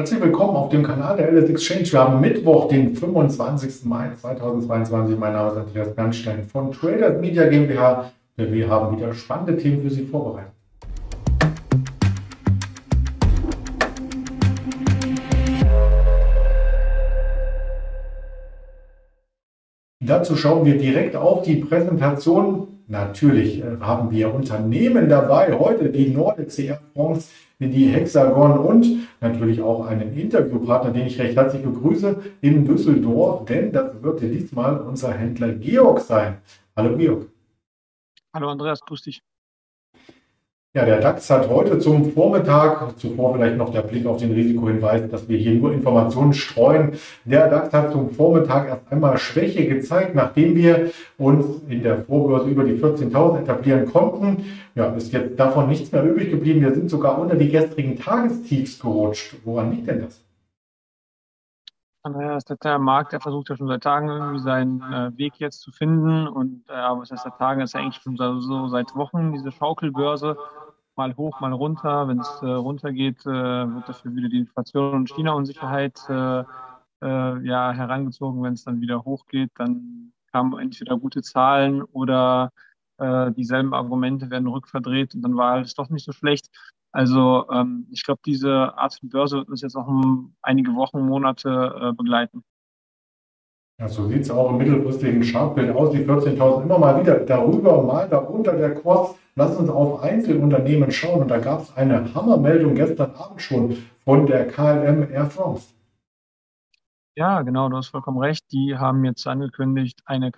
Herzlich willkommen auf dem Kanal der LS Exchange. Wir haben Mittwoch, den 25. Mai 2022. Mein Name ist Andreas Bernstein von Traders Media GmbH. Wir haben wieder spannende Themen für Sie vorbereitet. Dazu schauen wir direkt auf die Präsentation. Natürlich äh, haben wir Unternehmen dabei. Heute die Nordic CR France die Hexagon und natürlich auch einen Interviewpartner, den ich recht herzlich begrüße in Düsseldorf, denn das wird diesmal unser Händler Georg sein. Hallo Georg. Hallo Andreas, grüß dich. Ja, der DAX hat heute zum Vormittag, zuvor vielleicht noch der Blick auf den Risikohinweis, dass wir hier nur Informationen streuen. Der DAX hat zum Vormittag erst einmal Schwäche gezeigt, nachdem wir uns in der Vorbörse über die 14.000 etablieren konnten. Ja, ist jetzt davon nichts mehr übrig geblieben. Wir sind sogar unter die gestrigen Tagestiefs gerutscht. Woran liegt denn das? Andrea, ist der Markt, der versucht ja schon seit Tagen irgendwie seinen äh, Weg jetzt zu finden. Und äh, was heißt seit Tagen, ist ja eigentlich schon so, so seit Wochen diese Schaukelbörse mal hoch, mal runter. Wenn es äh, runtergeht, äh, wird dafür wieder die Inflation und China-Unsicherheit äh, äh, ja, herangezogen. Wenn es dann wieder hochgeht, dann kamen entweder gute Zahlen oder äh, dieselben Argumente werden rückverdreht und dann war alles doch nicht so schlecht. Also ähm, ich glaube, diese Art von Börse wird uns jetzt noch um einige Wochen, Monate äh, begleiten. Ja, so sieht es auch im mittelfristigen Chartbild aus. Die 14.000 immer mal wieder darüber, mal darunter der Kurs. Lass uns auf Einzelunternehmen schauen. Und da gab es eine Hammermeldung gestern Abend schon von der KLM Air France. Ja, genau, du hast vollkommen recht. Die haben jetzt angekündigt, eine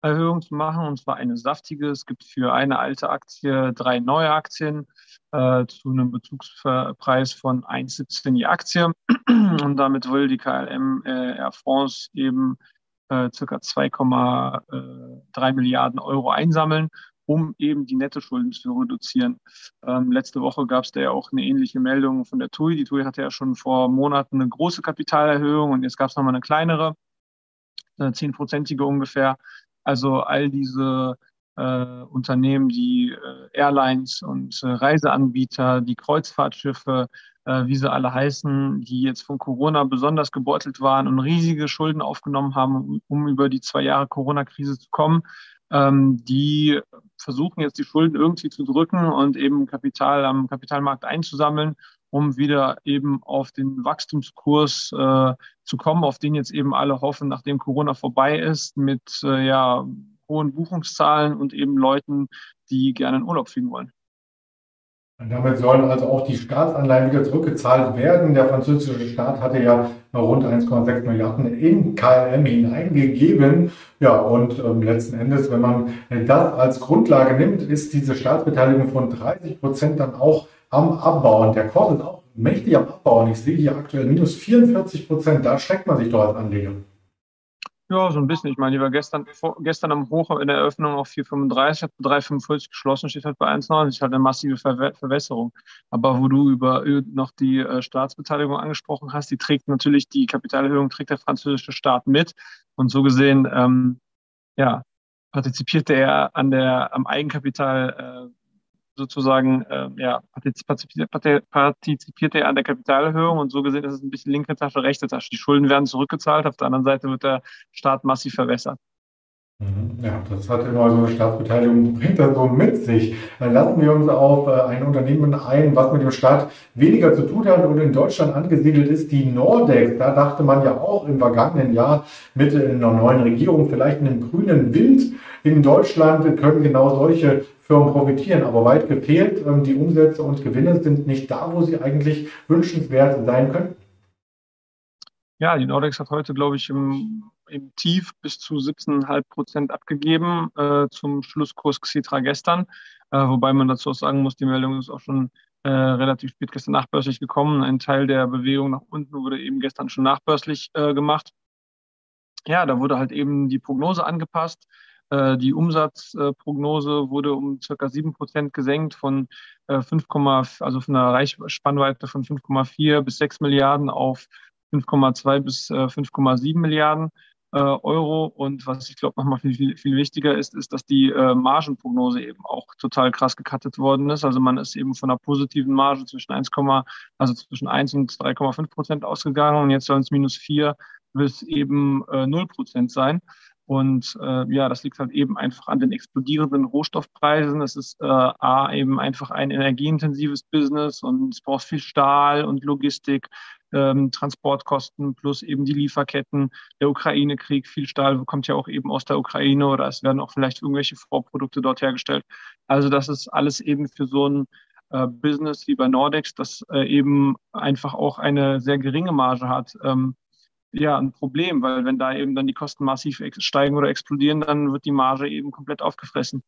Kapitalerhöhung zu machen, und zwar eine saftige. Es gibt für eine alte Aktie drei neue Aktien äh, zu einem Bezugspreis von 1,17 die Aktie. Und damit will die KLM äh, Air France eben äh, circa 2,3 Milliarden Euro einsammeln um eben die Nettoschulden zu reduzieren. Ähm, letzte Woche gab es da ja auch eine ähnliche Meldung von der TUI. Die TUI hatte ja schon vor Monaten eine große Kapitalerhöhung und jetzt gab es nochmal eine kleinere, eine zehnprozentige ungefähr. Also all diese äh, Unternehmen, die äh, Airlines und äh, Reiseanbieter, die Kreuzfahrtschiffe, äh, wie sie alle heißen, die jetzt von Corona besonders gebeutelt waren und riesige Schulden aufgenommen haben, um, über die zwei Jahre Corona-Krise zu kommen, ähm, die versuchen jetzt die Schulden irgendwie zu drücken und eben Kapital am Kapitalmarkt einzusammeln, um wieder eben auf den Wachstumskurs äh, zu kommen, auf den jetzt eben alle hoffen, nachdem Corona vorbei ist, mit äh, ja, hohen Buchungszahlen und eben Leuten, die gerne in Urlaub fliegen wollen. Und damit sollen also auch die Staatsanleihen wieder zurückgezahlt werden. Der französische Staat hatte ja rund 1,6 Milliarden in KLM hineingegeben. Ja, und ähm, letzten Endes, wenn man das als Grundlage nimmt, ist diese Staatsbeteiligung von 30 Prozent dann auch am Abbauen. Der Kurs ist auch mächtig am Abbauen. Ich sehe hier aktuell minus 44 Prozent. Da schreckt man sich doch als Anleger. Ja, so ein bisschen. Ich meine, die war gestern, vor, gestern am Hoch in der Eröffnung auf 4,35, hat 3,45 geschlossen, steht halt bei 1,90, halt eine massive Ver Verwässerung. Aber wo du über noch die äh, Staatsbeteiligung angesprochen hast, die trägt natürlich, die Kapitalerhöhung trägt der französische Staat mit. Und so gesehen, ähm, ja, partizipierte er an der, am Eigenkapital äh, sozusagen äh, ja, partizipiert er an der Kapitalerhöhung und so gesehen ist es ein bisschen linke Tasche, rechte Tasche. Die Schulden werden zurückgezahlt, auf der anderen Seite wird der Staat massiv verwässert. Mhm. Ja, das hat immer so eine Staatsbeteiligung, bringt das so mit sich. Lassen wir uns auf äh, ein Unternehmen ein, was mit dem Staat weniger zu tun hat und in Deutschland angesiedelt ist, die Nordex. Da dachte man ja auch im vergangenen Jahr mit einer neuen Regierung vielleicht einem grünen Wind in Deutschland können genau solche Firmen profitieren, aber weit gefehlt. Ähm, die Umsätze und Gewinne sind nicht da, wo sie eigentlich wünschenswert sein könnten. Ja, die Nordex hat heute, glaube ich, im, im Tief bis zu 17,5 Prozent abgegeben äh, zum Schlusskurs Xetra gestern. Äh, wobei man dazu auch sagen muss, die Meldung ist auch schon äh, relativ spät gestern nachbörslich gekommen. Ein Teil der Bewegung nach unten wurde eben gestern schon nachbörslich äh, gemacht. Ja, da wurde halt eben die Prognose angepasst. Äh, die Umsatzprognose wurde um circa sieben Prozent gesenkt von 5, äh, also von einer Reichspannweite von 5,4 bis 6 Milliarden auf 5,2 bis 5,7 äh, Milliarden. Äh, Euro. Und was ich glaube nochmal viel, viel, wichtiger ist, ist, dass die äh, Margenprognose eben auch total krass gekattet worden ist. Also man ist eben von einer positiven Marge zwischen 1, also zwischen 1 und 3,5 Prozent ausgegangen und jetzt sollen es minus 4 bis eben äh, 0 Prozent sein. Und äh, ja, das liegt halt eben einfach an den explodierenden Rohstoffpreisen. Es ist äh, A, eben einfach ein energieintensives Business und es braucht viel Stahl und Logistik, ähm, Transportkosten plus eben die Lieferketten, der Ukraine-Krieg, viel Stahl kommt ja auch eben aus der Ukraine oder es werden auch vielleicht irgendwelche Vorprodukte dort hergestellt. Also das ist alles eben für so ein äh, Business wie bei Nordex, das äh, eben einfach auch eine sehr geringe Marge hat. Ähm, ja, ein Problem, weil wenn da eben dann die Kosten massiv steigen oder explodieren, dann wird die Marge eben komplett aufgefressen.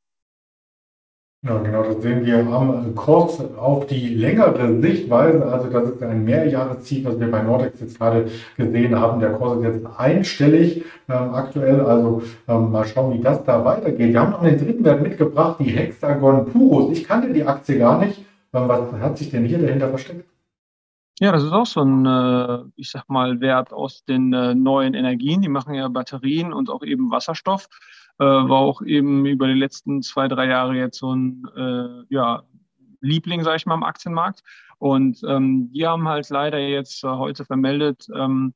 Ja, genau, das sehen wir am Kurs auf die längere Sichtweise. Also das ist ein Mehrjahresziel, was wir bei Nordex jetzt gerade gesehen haben. Der Kurs ist jetzt einstellig ähm, aktuell. Also ähm, mal schauen, wie das da weitergeht. Wir haben noch einen dritten Wert mitgebracht, die Hexagon Purus. Ich kannte die Aktie gar nicht. Ähm, was hat sich denn hier dahinter versteckt? Ja, das ist auch so ein, äh, ich sag mal, Wert aus den äh, neuen Energien. Die machen ja Batterien und auch eben Wasserstoff äh, war auch eben über die letzten zwei, drei Jahre jetzt so ein ja, Liebling, sage ich mal, am Aktienmarkt. Und ähm, die haben halt leider jetzt heute vermeldet, ähm,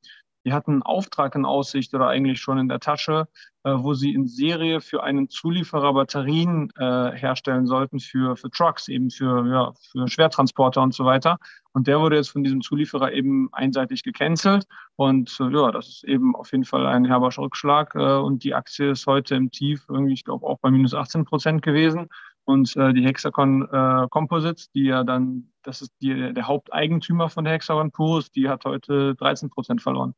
die hatten einen Auftrag in Aussicht oder eigentlich schon in der Tasche, äh, wo sie in Serie für einen Zulieferer Batterien äh, herstellen sollten für, für Trucks, eben für, ja, für Schwertransporter und so weiter. Und der wurde jetzt von diesem Zulieferer eben einseitig gecancelt. Und äh, ja, das ist eben auf jeden Fall ein herber Rückschlag. Äh, und die Aktie ist heute im Tief irgendwie, ich glaube, auch bei minus 18 Prozent gewesen. Und äh, die Hexagon äh, Composites, die ja dann, das ist die, der Haupteigentümer von der Hexagon Purus, die hat heute 13 Prozent verloren.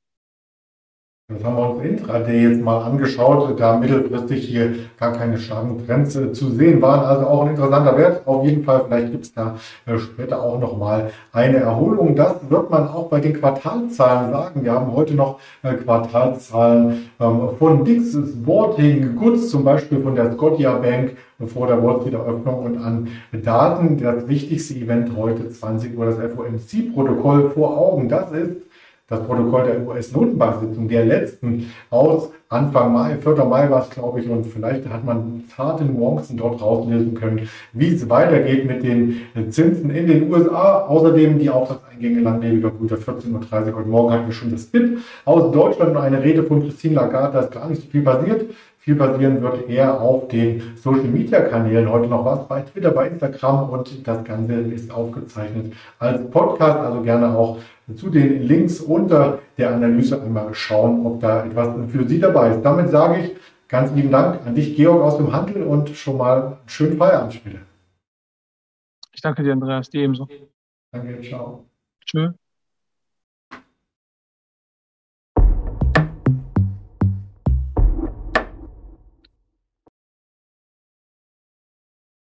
Das haben wir uns intraday jetzt mal angeschaut, da mittelfristig hier gar keine starken Trends zu sehen waren. Also auch ein interessanter Wert. Auf jeden Fall, vielleicht gibt es da äh, später auch nochmal eine Erholung. Das wird man auch bei den Quartalzahlen sagen. Wir haben heute noch äh, Quartalzahlen ähm, von Dix Sporting Goods, zum Beispiel von der Scotia Bank vor der Wall Street Eröffnung und an Daten. Das wichtigste Event heute 20 Uhr, das FOMC-Protokoll vor Augen. Das ist das Protokoll der US-Notenbank-Sitzung, der letzten aus Anfang Mai, 4. Mai war es, glaube ich, und vielleicht hat man zarte Nuancen dort rauslesen können, wie es weitergeht mit den Zinsen in den USA. Außerdem die Auftragseingänge langlebiger Güter 14.30 Uhr. Heute Morgen hatten wir schon das BIP aus Deutschland und eine Rede von Christine Lagarde, da ist gar nicht so viel passiert. Viel passieren wird eher auf den Social Media Kanälen. Heute noch was bei Twitter, bei Instagram und das Ganze ist aufgezeichnet als Podcast. Also gerne auch zu den Links unter der Analyse einmal schauen, ob da etwas für Sie dabei ist. Damit sage ich ganz lieben Dank an dich, Georg aus dem Handel und schon mal einen schönen Feierabend später. Ich danke dir, Andreas, dir ebenso. Danke, ciao. Tschüss.